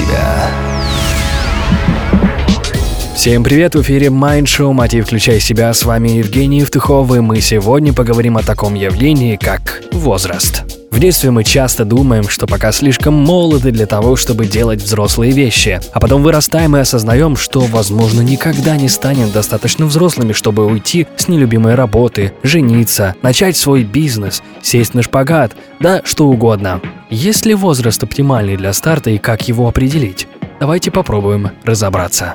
себя. Всем привет, в эфире Mind Show «Мотив. Включай себя». С вами Евгений Евтухов, и мы сегодня поговорим о таком явлении, как возраст. В детстве мы часто думаем, что пока слишком молоды для того, чтобы делать взрослые вещи, а потом вырастаем и осознаем, что, возможно, никогда не станем достаточно взрослыми, чтобы уйти с нелюбимой работы, жениться, начать свой бизнес, сесть на шпагат, да что угодно. Есть ли возраст оптимальный для старта и как его определить? Давайте попробуем разобраться.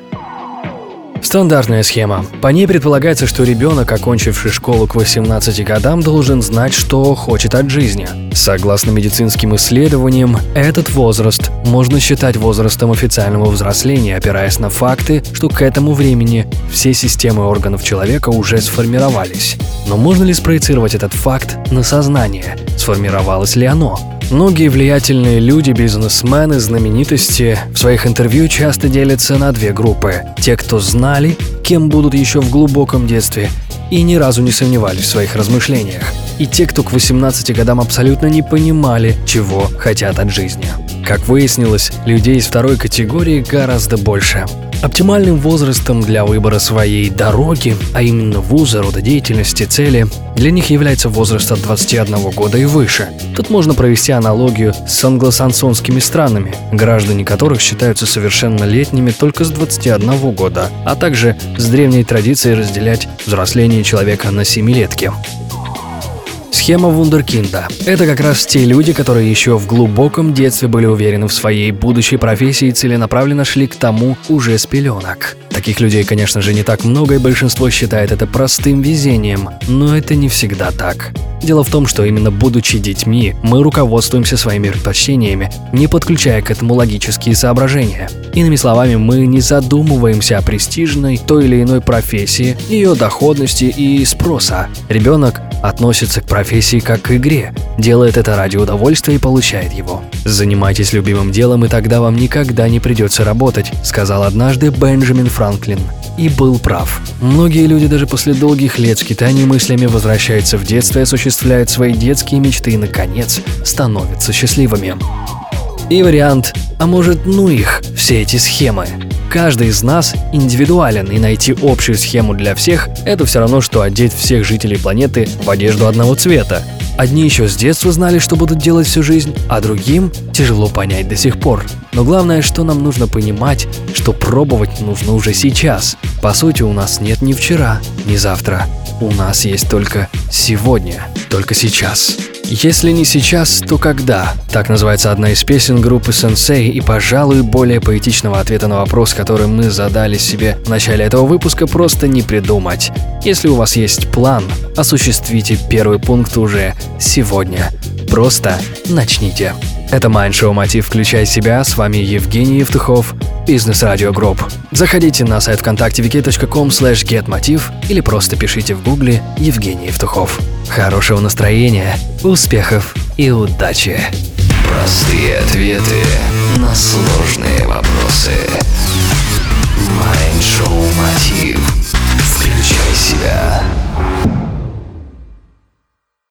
Стандартная схема. По ней предполагается, что ребенок, окончивший школу к 18 годам, должен знать, что хочет от жизни. Согласно медицинским исследованиям, этот возраст можно считать возрастом официального взросления, опираясь на факты, что к этому времени все системы органов человека уже сформировались. Но можно ли спроецировать этот факт на сознание? Сформировалось ли оно? Многие влиятельные люди, бизнесмены, знаменитости в своих интервью часто делятся на две группы. Те, кто знали, кем будут еще в глубоком детстве, и ни разу не сомневались в своих размышлениях. И те, кто к 18 годам абсолютно не понимали, чего хотят от жизни. Как выяснилось, людей из второй категории гораздо больше. Оптимальным возрастом для выбора своей дороги, а именно вуза, рода деятельности, цели, для них является возраст от 21 года и выше. Тут можно провести аналогию с англосансонскими странами, граждане которых считаются совершеннолетними только с 21 года, а также с древней традицией разделять взросление человека на семилетки. Схема вундеркинда – это как раз те люди, которые еще в глубоком детстве были уверены в своей будущей профессии и целенаправленно шли к тому уже с пеленок. Таких людей, конечно же, не так много, и большинство считает это простым везением, но это не всегда так. Дело в том, что именно будучи детьми, мы руководствуемся своими предпочтениями, не подключая к этому логические соображения. Иными словами, мы не задумываемся о престижной той или иной профессии, ее доходности и спроса. Ребенок относится к профессии как к игре, делает это ради удовольствия и получает его. «Занимайтесь любимым делом, и тогда вам никогда не придется работать», сказал однажды Бенджамин Франклин. И был прав. Многие люди даже после долгих лет скитаний мыслями возвращаются в детство и осуществляют свои детские мечты и, наконец, становятся счастливыми. И вариант «А может, ну их, все эти схемы?» Каждый из нас индивидуален, и найти общую схему для всех – это все равно, что одеть всех жителей планеты в одежду одного цвета. Одни еще с детства знали, что будут делать всю жизнь, а другим тяжело понять до сих пор. Но главное, что нам нужно понимать, что пробовать нужно уже сейчас. По сути, у нас нет ни вчера, ни завтра. У нас есть только сегодня, только сейчас. Если не сейчас, то когда? Так называется одна из песен группы Sensei и, пожалуй, более поэтичного ответа на вопрос, который мы задали себе в начале этого выпуска, просто не придумать. Если у вас есть план, осуществите первый пункт уже сегодня. Просто начните. Это Майндшоу Мотив «Включай себя». С вами Евгений Евтухов, Бизнес Радио Групп. Заходите на сайт вконтакте vk.com slash getmotiv или просто пишите в гугле Евгений Евтухов. Хорошего настроения, успехов и удачи! Простые ответы на сложные вопросы. Майндшоу Мотив.